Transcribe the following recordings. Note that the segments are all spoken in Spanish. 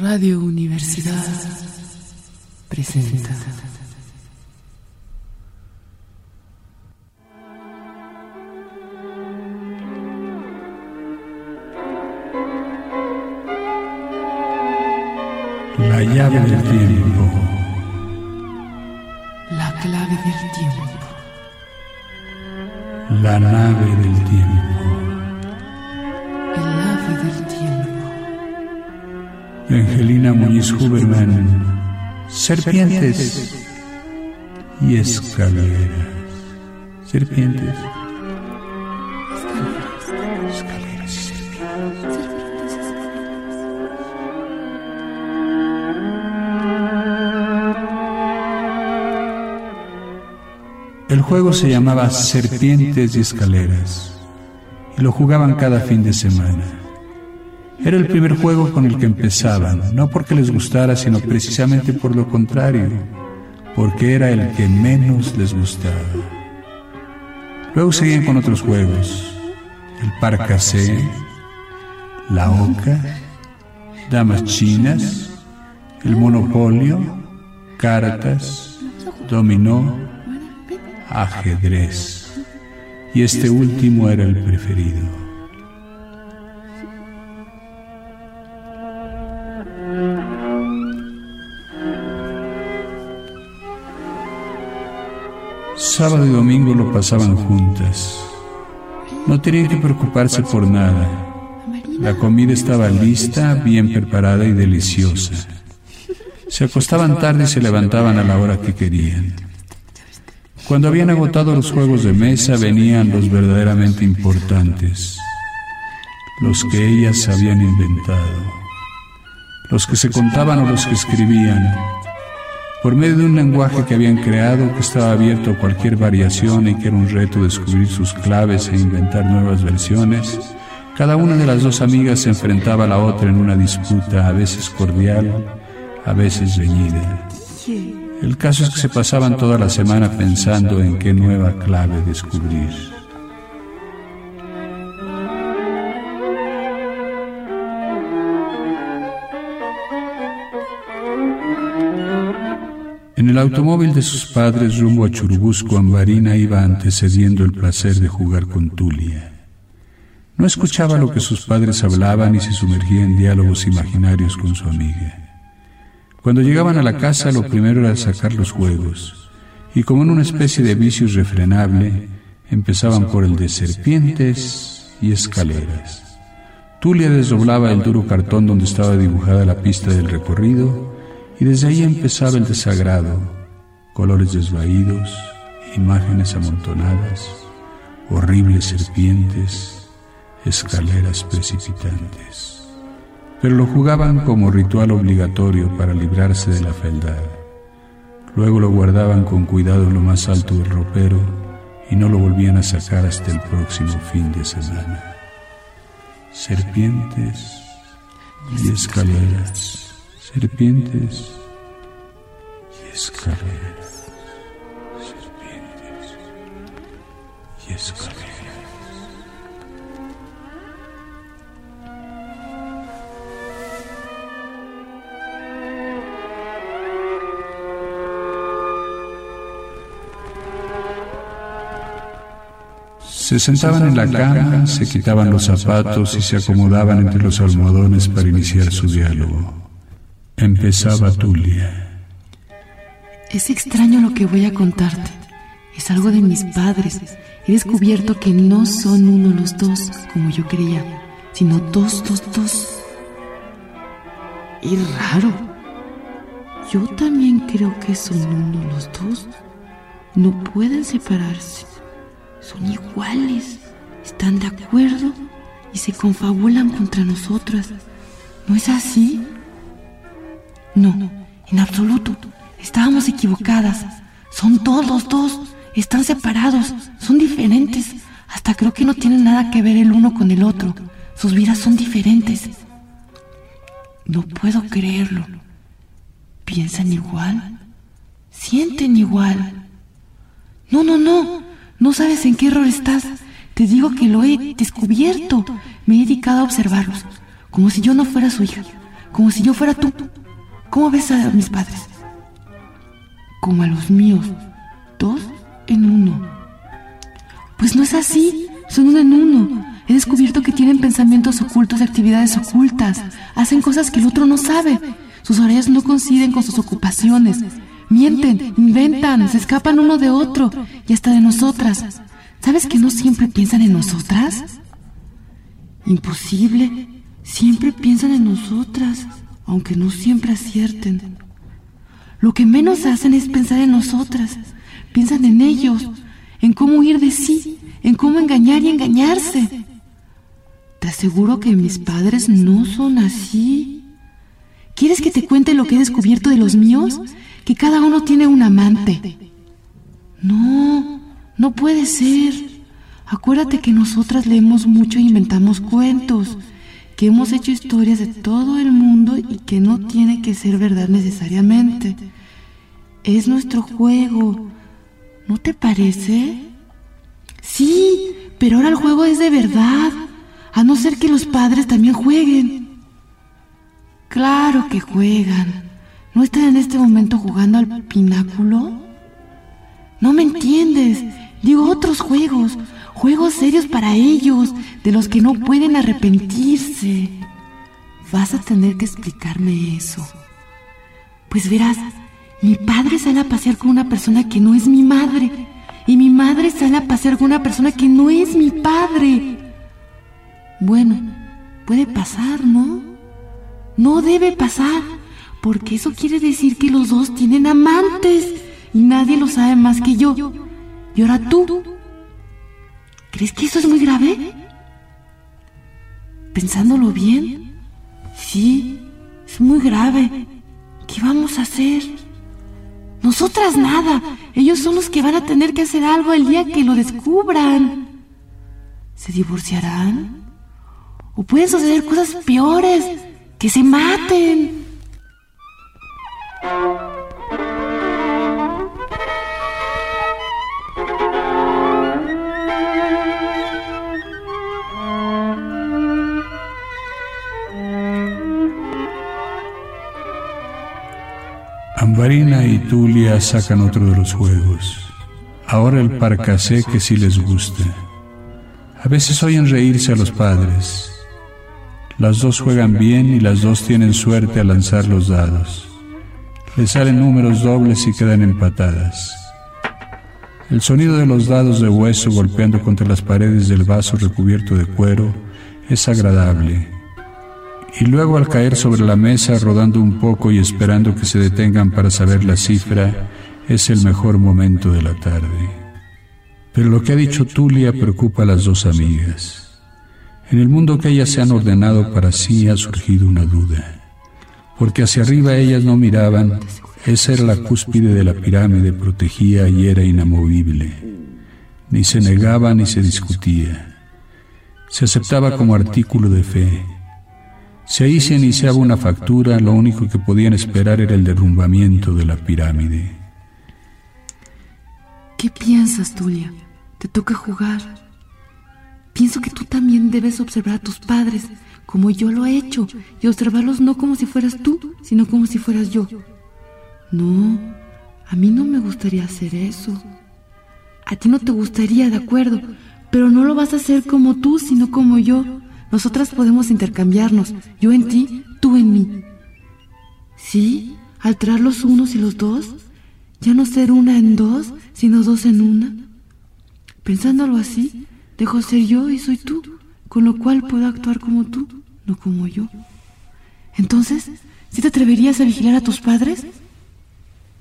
Radio Universidad presenta. La llave del tiempo. La clave del tiempo. La nave del tiempo. El ave del tiempo. Angelina Muñiz Huberman. Serpientes y escaleras. Serpientes. Escaleras y serpientes. El juego se llamaba Serpientes y Escaleras y lo jugaban cada fin de semana. Era el primer juego con el que empezaban, no porque les gustara, sino precisamente por lo contrario, porque era el que menos les gustaba. Luego seguían con otros juegos, el parcasé, la oca, damas chinas, el monopolio, cartas, dominó, ajedrez. Y este último era el preferido. Sábado y domingo lo pasaban juntas. No tenían que preocuparse por nada. La comida estaba lista, bien preparada y deliciosa. Se acostaban tarde y se levantaban a la hora que querían. Cuando habían agotado los juegos de mesa venían los verdaderamente importantes, los que ellas habían inventado, los que se contaban o los que escribían, por medio de un lenguaje que habían creado que estaba abierto a cualquier variación y que era un reto descubrir sus claves e inventar nuevas versiones, cada una de las dos amigas se enfrentaba a la otra en una disputa a veces cordial, a veces reñida. El caso es que se pasaban toda la semana pensando en qué nueva clave descubrir. En el automóvil de sus padres rumbo a Churubusco, Ambarina iba antecediendo el placer de jugar con Tulia. No escuchaba lo que sus padres hablaban y se sumergía en diálogos imaginarios con su amiga. Cuando llegaban a la casa lo primero era sacar los juegos, y como en una especie de vicio irrefrenable, empezaban por el de serpientes y escaleras. Tulia desdoblaba el duro cartón donde estaba dibujada la pista del recorrido, y desde ahí empezaba el desagrado, colores desvaídos, imágenes amontonadas, horribles serpientes, escaleras precipitantes pero lo jugaban como ritual obligatorio para librarse de la fealdad. Luego lo guardaban con cuidado en lo más alto del ropero y no lo volvían a sacar hasta el próximo fin de semana. Serpientes y escaleras, serpientes y escaleras, serpientes y escaleras. Se sentaban en la cama, se quitaban los zapatos y se acomodaban entre los almohadones para iniciar su diálogo. Empezaba Tulia. Es extraño lo que voy a contarte. Es algo de mis padres. He descubierto que no son uno los dos, como yo creía, sino dos, dos, dos. Es raro. Yo también creo que son uno los dos. No pueden separarse. Son iguales, están de acuerdo y se confabulan contra nosotras. ¿No es así? No, en absoluto. Estábamos equivocadas. Son todos los dos. Están separados. Son diferentes. Hasta creo que no tienen nada que ver el uno con el otro. Sus vidas son diferentes. No puedo creerlo. ¿Piensan igual? ¿Sienten igual? No, no, no. No sabes en qué error estás. Te digo que lo he descubierto. Me he dedicado a observarlos, como si yo no fuera su hija, como si yo fuera tú. ¿Cómo ves a mis padres? Como a los míos, dos en uno. Pues no es así, son uno en uno. He descubierto que tienen pensamientos ocultos y actividades ocultas. Hacen cosas que el otro no sabe. Sus horarios no coinciden con sus ocupaciones. Mienten, inventan, se escapan uno de otro y hasta de nosotras. ¿Sabes que no siempre piensan en nosotras? Imposible. Siempre piensan en nosotras, aunque no siempre acierten. Lo que menos hacen es pensar en nosotras. Piensan en ellos, en cómo huir de sí, en cómo engañar y engañarse. Te aseguro que mis padres no son así. ¿Quieres que te cuente lo que he descubierto de los míos? Que cada uno tiene un amante. No, no puede ser. Acuérdate que nosotras leemos mucho e inventamos cuentos, que hemos hecho historias de todo el mundo y que no tiene que ser verdad necesariamente. Es nuestro juego. ¿No te parece? Sí, pero ahora el juego es de verdad a no ser que los padres también jueguen. Claro que juegan. ¿No están en este momento jugando al pináculo? No me entiendes. Digo otros juegos, juegos serios para ellos, de los que no pueden arrepentirse. Vas a tener que explicarme eso. Pues verás, mi padre sale a pasear con una persona que no es mi madre. Y mi madre sale a pasear con una persona que no es mi padre. Bueno, puede pasar, ¿no? No debe pasar, porque eso quiere decir que los dos tienen amantes y nadie lo sabe más que yo. Y ahora tú. ¿Crees que eso es muy grave? Pensándolo bien, sí, es muy grave. ¿Qué vamos a hacer? Nosotras nada. Ellos son los que van a tener que hacer algo el día que lo descubran. ¿Se divorciarán? O pueden suceder cosas peores, que se maten. Ambarina y Tulia sacan otro de los juegos. Ahora el parcasé que sí les gusta. A veces oyen reírse a los padres. Las dos juegan bien y las dos tienen suerte al lanzar los dados. Les salen números dobles y quedan empatadas. El sonido de los dados de hueso golpeando contra las paredes del vaso recubierto de cuero es agradable. Y luego al caer sobre la mesa rodando un poco y esperando que se detengan para saber la cifra, es el mejor momento de la tarde. Pero lo que ha dicho Tulia preocupa a las dos amigas. En el mundo que ellas se han ordenado para sí ha surgido una duda, porque hacia arriba ellas no miraban, esa era la cúspide de la pirámide, protegía y era inamovible. Ni se negaba ni se discutía. Se aceptaba como artículo de fe. Si ahí se iniciaba una factura, lo único que podían esperar era el derrumbamiento de la pirámide. ¿Qué piensas, Tulia? Te toca jugar. Pienso que tú también debes observar a tus padres, como yo lo he hecho, y observarlos no como si fueras tú, sino como si fueras yo. No, a mí no me gustaría hacer eso. A ti no te gustaría, de acuerdo, pero no lo vas a hacer como tú, sino como yo. Nosotras podemos intercambiarnos, yo en ti, tú en mí. ¿Sí? Alterar los unos y los dos, ya no ser una en dos, sino dos en una. Pensándolo así, Dejo ser yo y soy tú, con lo cual puedo actuar como tú, no como yo. Entonces, ¿sí te atreverías a vigilar a tus padres?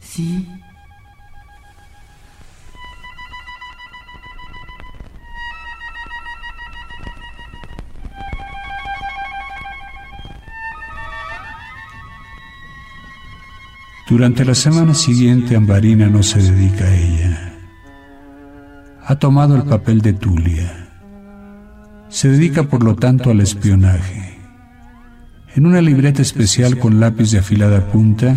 Sí. Durante la semana siguiente, Ambarina no se dedica a ella ha tomado el papel de Tulia. Se dedica por lo tanto al espionaje. En una libreta especial con lápiz de afilada punta,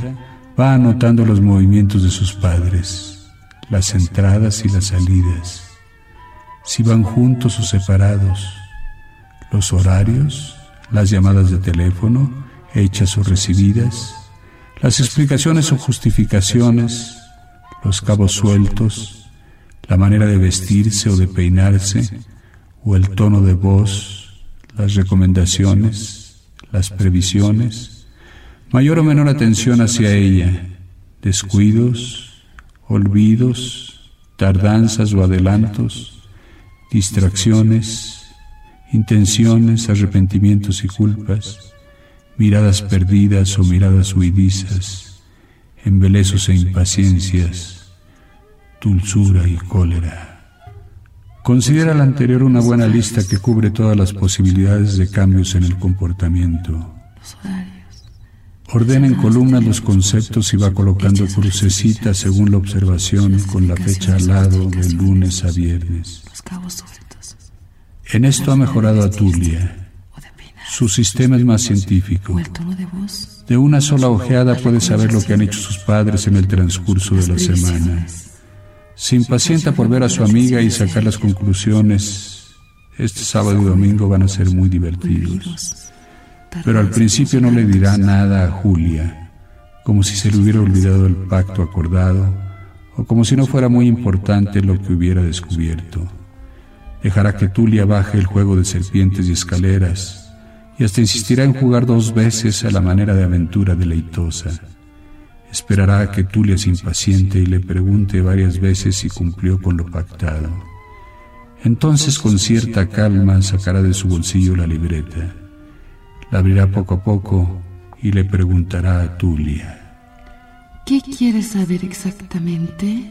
va anotando los movimientos de sus padres, las entradas y las salidas, si van juntos o separados, los horarios, las llamadas de teléfono, hechas o recibidas, las explicaciones o justificaciones, los cabos sueltos, la manera de vestirse o de peinarse, o el tono de voz, las recomendaciones, las previsiones, mayor o menor atención hacia ella, descuidos, olvidos, tardanzas o adelantos, distracciones, intenciones, arrepentimientos y culpas, miradas perdidas o miradas huidizas, embelezos e impaciencias, dulzura y cólera. Considera la anterior una buena lista que cubre todas las posibilidades de cambios en el comportamiento. Ordena en columnas los conceptos y va colocando crucecitas según la observación con la fecha al lado de lunes a viernes. En esto ha mejorado a Tulia. Su sistema es más científico. De una sola ojeada puede saber lo que han hecho sus padres en el transcurso de la semana. Se impacienta por ver a su amiga y sacar las conclusiones. Este sábado y domingo van a ser muy divertidos. Pero al principio no le dirá nada a Julia, como si se le hubiera olvidado el pacto acordado o como si no fuera muy importante lo que hubiera descubierto. Dejará que Tulia baje el juego de serpientes y escaleras, y hasta insistirá en jugar dos veces a la manera de aventura deleitosa. Esperará a que Tulia se impaciente y le pregunte varias veces si cumplió con lo pactado. Entonces con cierta calma sacará de su bolsillo la libreta. La abrirá poco a poco y le preguntará a Tulia. ¿Qué quieres saber exactamente?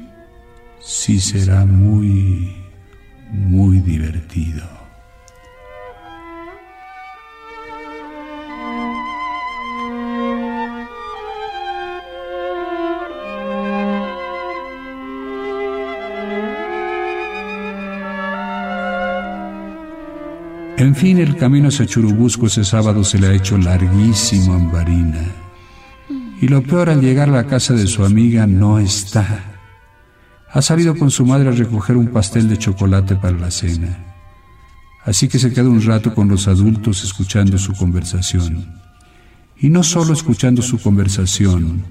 Sí será muy muy divertido. En fin, el camino hacia Churubusco ese sábado se le ha hecho larguísimo a Ambarina. Y lo peor al llegar a la casa de su amiga no está ha salido con su madre a recoger un pastel de chocolate para la cena. Así que se queda un rato con los adultos escuchando su conversación. Y no solo escuchando su conversación,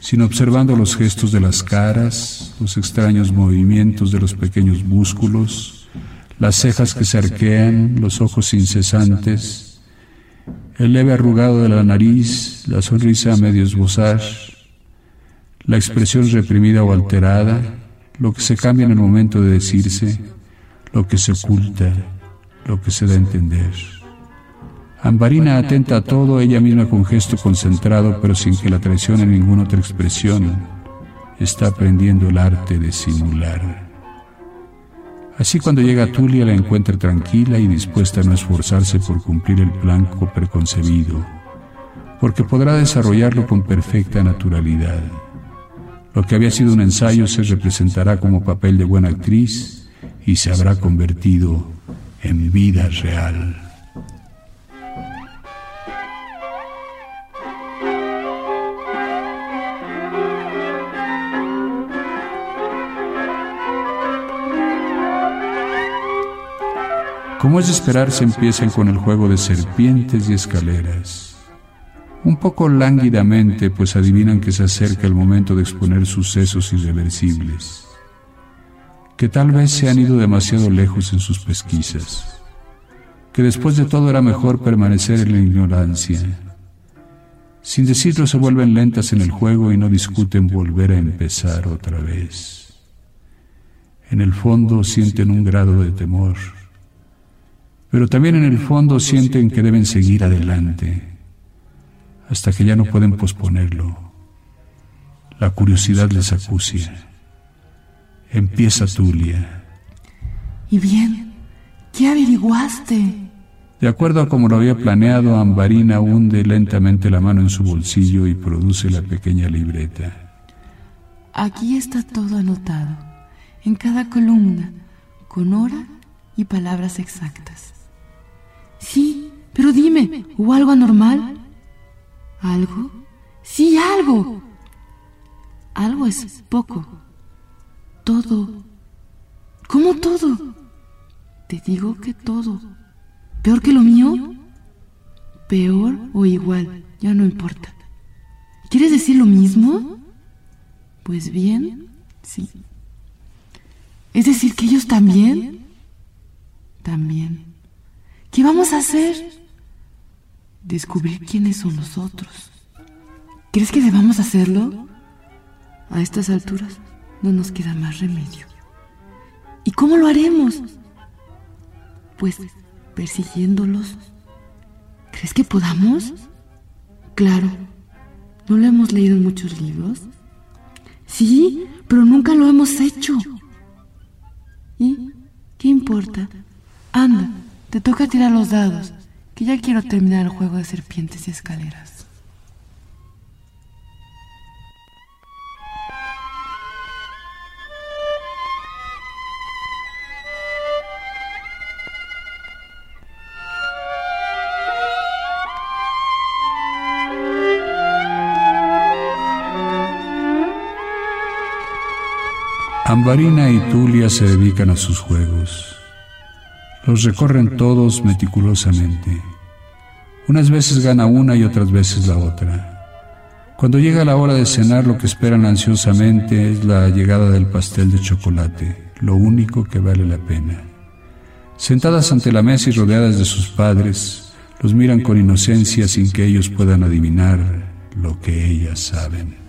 sino observando los gestos de las caras, los extraños movimientos de los pequeños músculos, las cejas que se arquean, los ojos incesantes, el leve arrugado de la nariz, la sonrisa a medio esbozar, la expresión reprimida o alterada, lo que se cambia en el momento de decirse, lo que se oculta, lo que se da a entender. Ambarina atenta a todo, ella misma con gesto concentrado, pero sin que la traicione ninguna otra expresión, está aprendiendo el arte de simular. Así cuando llega Tulia la encuentra tranquila y dispuesta a no esforzarse por cumplir el plan preconcebido, porque podrá desarrollarlo con perfecta naturalidad. Lo que había sido un ensayo se representará como papel de buena actriz y se habrá convertido en vida real. Como es de esperar, se empiezan con el juego de serpientes y escaleras un poco lánguidamente, pues adivinan que se acerca el momento de exponer sucesos irreversibles, que tal vez se han ido demasiado lejos en sus pesquisas, que después de todo era mejor permanecer en la ignorancia. Sin decirlo se vuelven lentas en el juego y no discuten volver a empezar otra vez. En el fondo sienten un grado de temor, pero también en el fondo sienten que deben seguir adelante hasta que ya no pueden posponerlo. La curiosidad les acucia. Empieza Tulia. ¿Y bien? ¿Qué averiguaste? De acuerdo a como lo había planeado, Ambarina hunde lentamente la mano en su bolsillo y produce la pequeña libreta. Aquí está todo anotado, en cada columna, con hora y palabras exactas. Sí, pero dime, ¿hubo algo anormal? ¿Algo? Sí, algo. Algo es poco. Todo. ¿Cómo todo? Te digo que todo. ¿Peor que lo mío? Peor o igual. Ya no importa. ¿Quieres decir lo mismo? Pues bien, sí. Es decir, que ellos también. También. ¿Qué vamos a hacer? Descubrir quiénes son nosotros. ¿Crees que debamos hacerlo? A estas alturas no nos queda más remedio. ¿Y cómo lo haremos? Pues persiguiéndolos. ¿Crees que podamos? Claro. ¿No lo hemos leído en muchos libros? Sí, pero nunca lo hemos hecho. ¿Y qué importa? Anda, te toca tirar los dados, que ya quiero terminar el juego de serpientes y escaleras. Ambarina y Tulia se dedican a sus juegos. Los recorren todos meticulosamente. Unas veces gana una y otras veces la otra. Cuando llega la hora de cenar, lo que esperan ansiosamente es la llegada del pastel de chocolate, lo único que vale la pena. Sentadas ante la mesa y rodeadas de sus padres, los miran con inocencia sin que ellos puedan adivinar lo que ellas saben.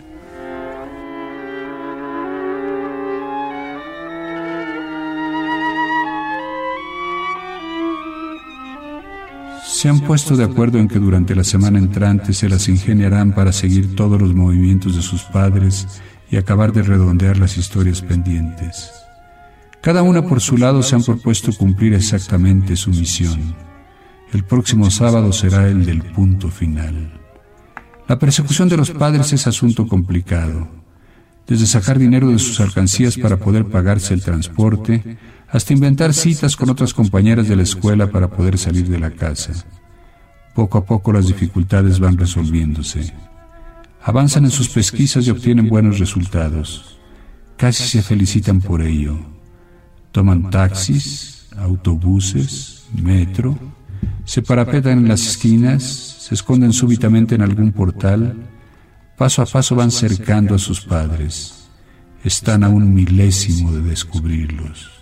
Se han puesto de acuerdo en que durante la semana entrante se las ingeniarán para seguir todos los movimientos de sus padres y acabar de redondear las historias pendientes. Cada una por su lado se han propuesto cumplir exactamente su misión. El próximo sábado será el del punto final. La persecución de los padres es asunto complicado. Desde sacar dinero de sus alcancías para poder pagarse el transporte, hasta inventar citas con otras compañeras de la escuela para poder salir de la casa. Poco a poco las dificultades van resolviéndose. Avanzan en sus pesquisas y obtienen buenos resultados. Casi se felicitan por ello. Toman taxis, autobuses, metro, se parapetan en las esquinas, se esconden súbitamente en algún portal, paso a paso van cercando a sus padres. Están a un milésimo de descubrirlos.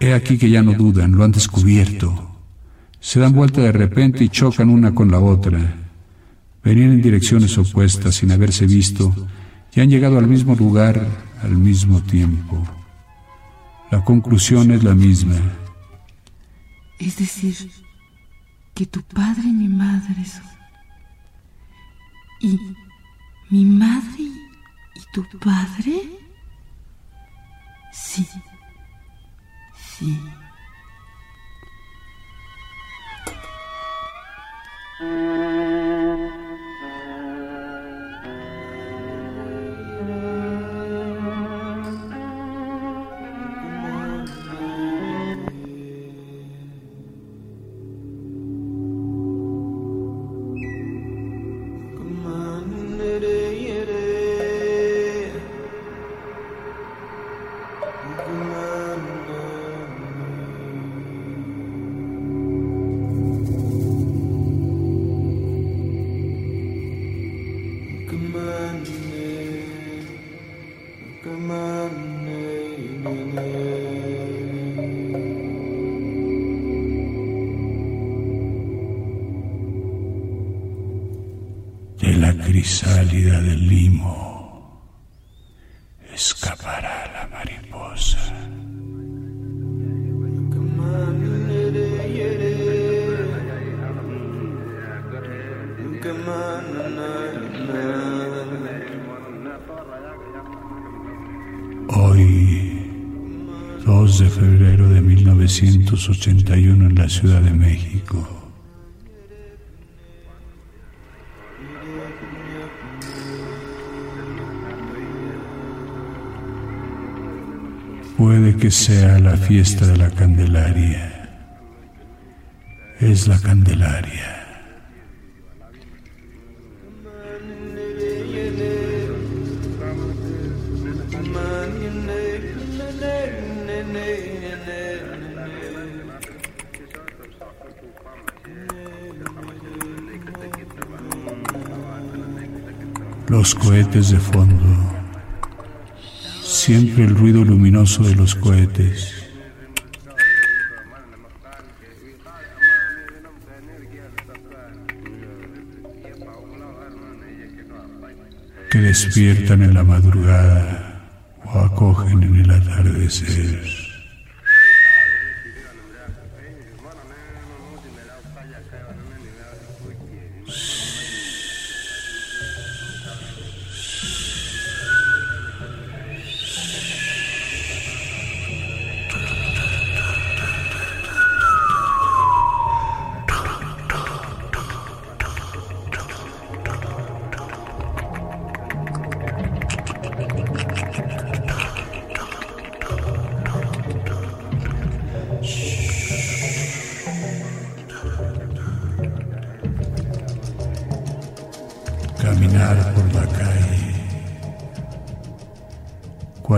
He aquí que ya no dudan, lo han descubierto. Se dan vuelta de repente y chocan una con la otra. Venían en direcciones opuestas sin haberse visto y han llegado al mismo lugar al mismo tiempo. La conclusión es la misma. Es decir, que tu padre y mi madre son... ¿Y mi madre y tu padre? Sí. 息。Mm-hmm. Sí. crisálida del limo 1981 en la Ciudad de México. Puede que sea la fiesta de la Candelaria. Es la Candelaria. Los cohetes de fondo. Siempre el ruido luminoso de los cohetes. que despiertan en la madrugada o acogen en el atardecer.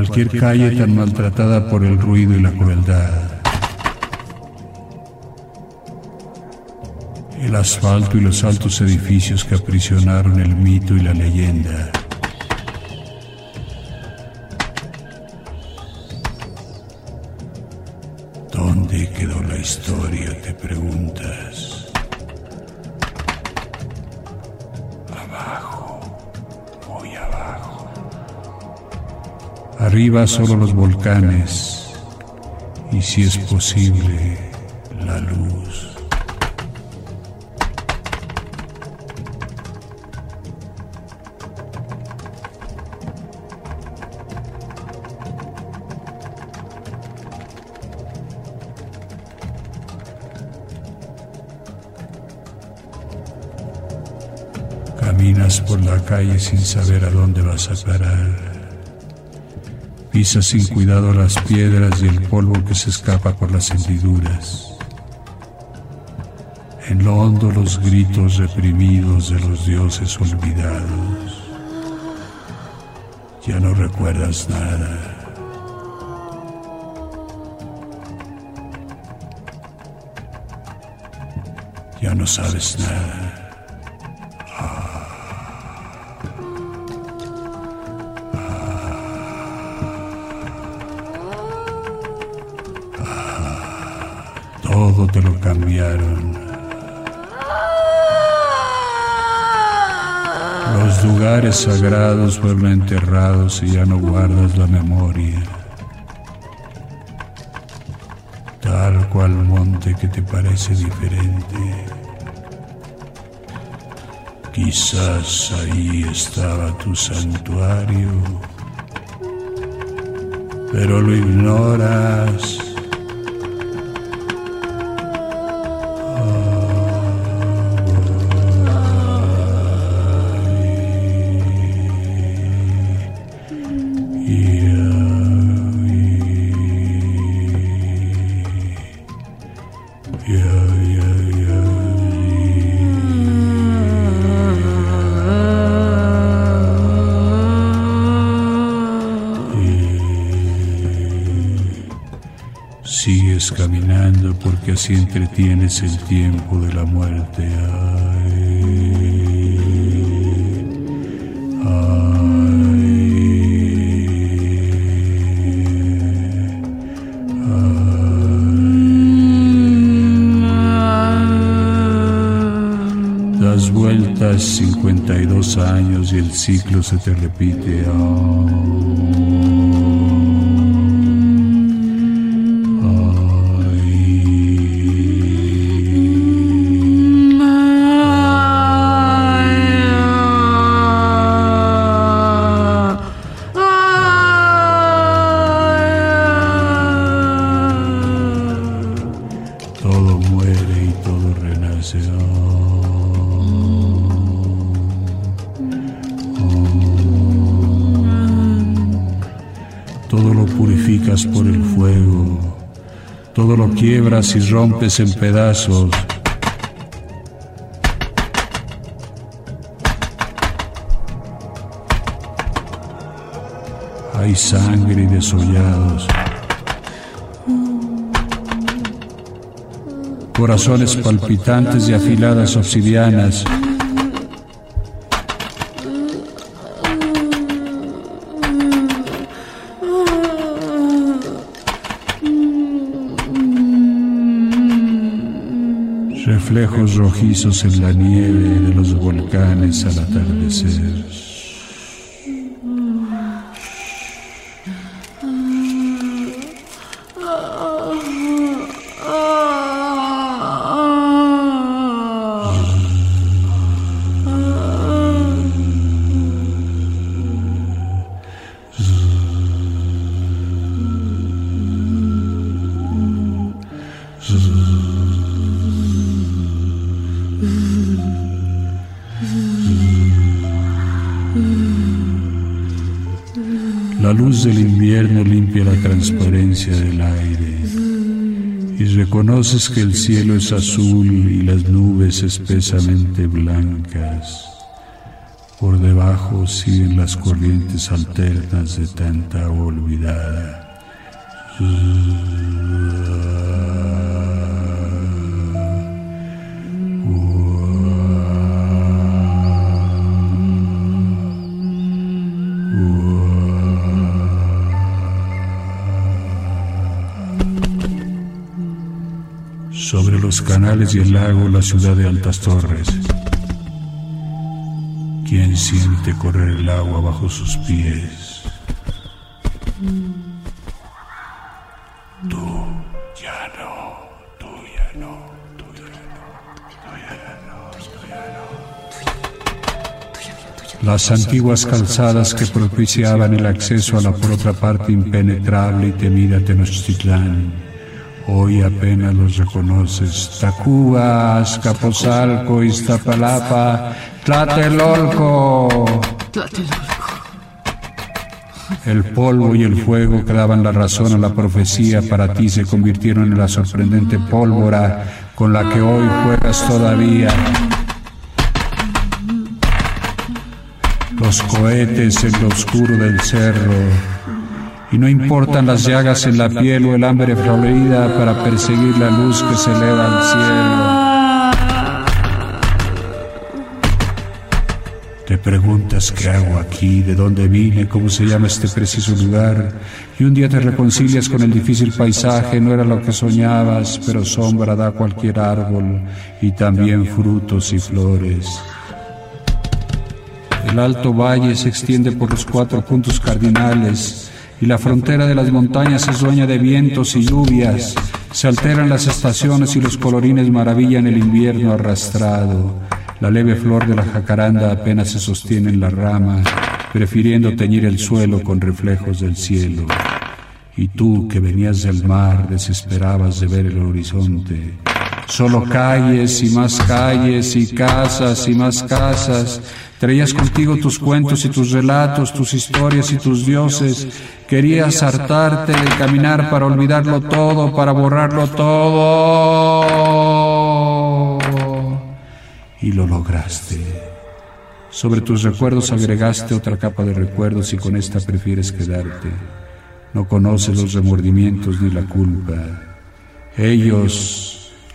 Cualquier calle tan maltratada por el ruido y la crueldad. El asfalto y los altos edificios que aprisionaron el mito y la leyenda. Arriba solo los volcanes y si es posible, la luz. Caminas por la calle sin saber a dónde vas a parar. Pisas sin cuidado las piedras y el polvo que se escapa por las hendiduras. En lo hondo los gritos reprimidos de los dioses olvidados. Ya no recuerdas nada. Ya no sabes nada. Todo te lo cambiaron. Los lugares sagrados fueron enterrados y ya no guardas la memoria. Tal cual monte que te parece diferente. Quizás ahí estaba tu santuario, pero lo ignoras. Sigues caminando porque así entretienes el tiempo de la muerte. Ay, ay. Das vueltas 52 años y el ciclo se te repite. Purificas por el fuego. Todo lo quiebras y rompes en pedazos. Hay sangre y desollados. Corazones palpitantes y afiladas obsidianas. Reflejos rojizos en la nieve de los volcanes al atardecer. Luz del invierno limpia la transparencia del aire y reconoces que el cielo es azul y las nubes espesamente blancas. Por debajo siguen las corrientes alternas de tanta olvidada. Sobre los canales y el lago, la ciudad de Altas Torres. ¿Quién siente correr el agua bajo sus pies? Tú ya no, tú ya no, tú ya no, tú ya no, tú ya no. Las antiguas calzadas que propiciaban el acceso a la por otra parte impenetrable y temida Tenochtitlán Hoy apenas los reconoces. Tacuba, Azcapotzalco, Iztapalapa, Tlatelolco. El polvo y el fuego que daban la razón a la profecía para ti se convirtieron en la sorprendente pólvora con la que hoy juegas todavía. Los cohetes en lo oscuro del cerro y no importan las llagas en la piel o el hambre florida para perseguir la luz que se eleva al cielo. Te preguntas qué hago aquí, de dónde vine, cómo se llama este preciso lugar, y un día te reconcilias con el difícil paisaje, no era lo que soñabas, pero sombra da cualquier árbol y también frutos y flores. El alto valle se extiende por los cuatro puntos cardinales, y la frontera de las montañas es dueña de vientos y lluvias. Se alteran las estaciones y los colorines maravillan el invierno arrastrado. La leve flor de la jacaranda apenas se sostiene en la rama, prefiriendo teñir el suelo con reflejos del cielo. Y tú que venías del mar desesperabas de ver el horizonte. Solo calles y más calles y casas y más casas Traías contigo tus cuentos y tus relatos, tus historias y tus dioses. Querías hartarte de caminar para olvidarlo todo, para borrarlo todo. Y lo lograste. Sobre tus recuerdos agregaste otra capa de recuerdos y con esta prefieres quedarte. No conoces los remordimientos ni la culpa. Ellos,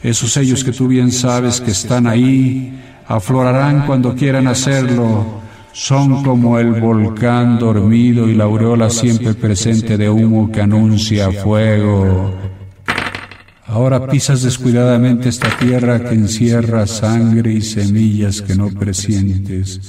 esos ellos que tú bien sabes que están ahí, aflorarán cuando quieran hacerlo. Son como el volcán dormido y la aureola siempre presente de humo que anuncia fuego. Ahora pisas descuidadamente esta tierra que encierra sangre y semillas que no presientes.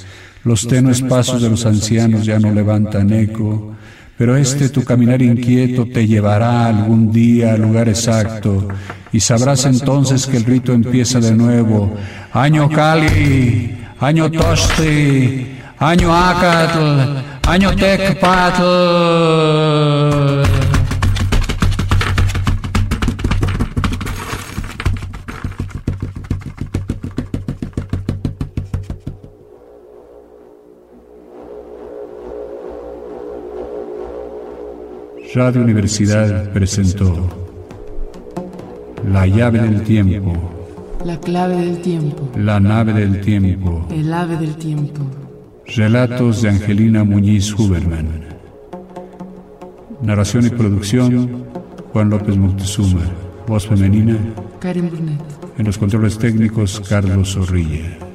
Los tenues pasos de los ancianos ya no levantan eco, pero este tu caminar inquieto te llevará algún día al lugar exacto y sabrás entonces que el rito empieza de nuevo. Año Cali, año Tosti, año Acatl, año Tecpatl. Radio Universidad presentó la llave del tiempo. La clave del tiempo. La nave del tiempo. El ave del tiempo. Relatos de Angelina Muñiz Huberman. Narración y producción Juan López Moctezuma. Voz femenina Karen Burnett. En los controles técnicos Carlos Zorrilla.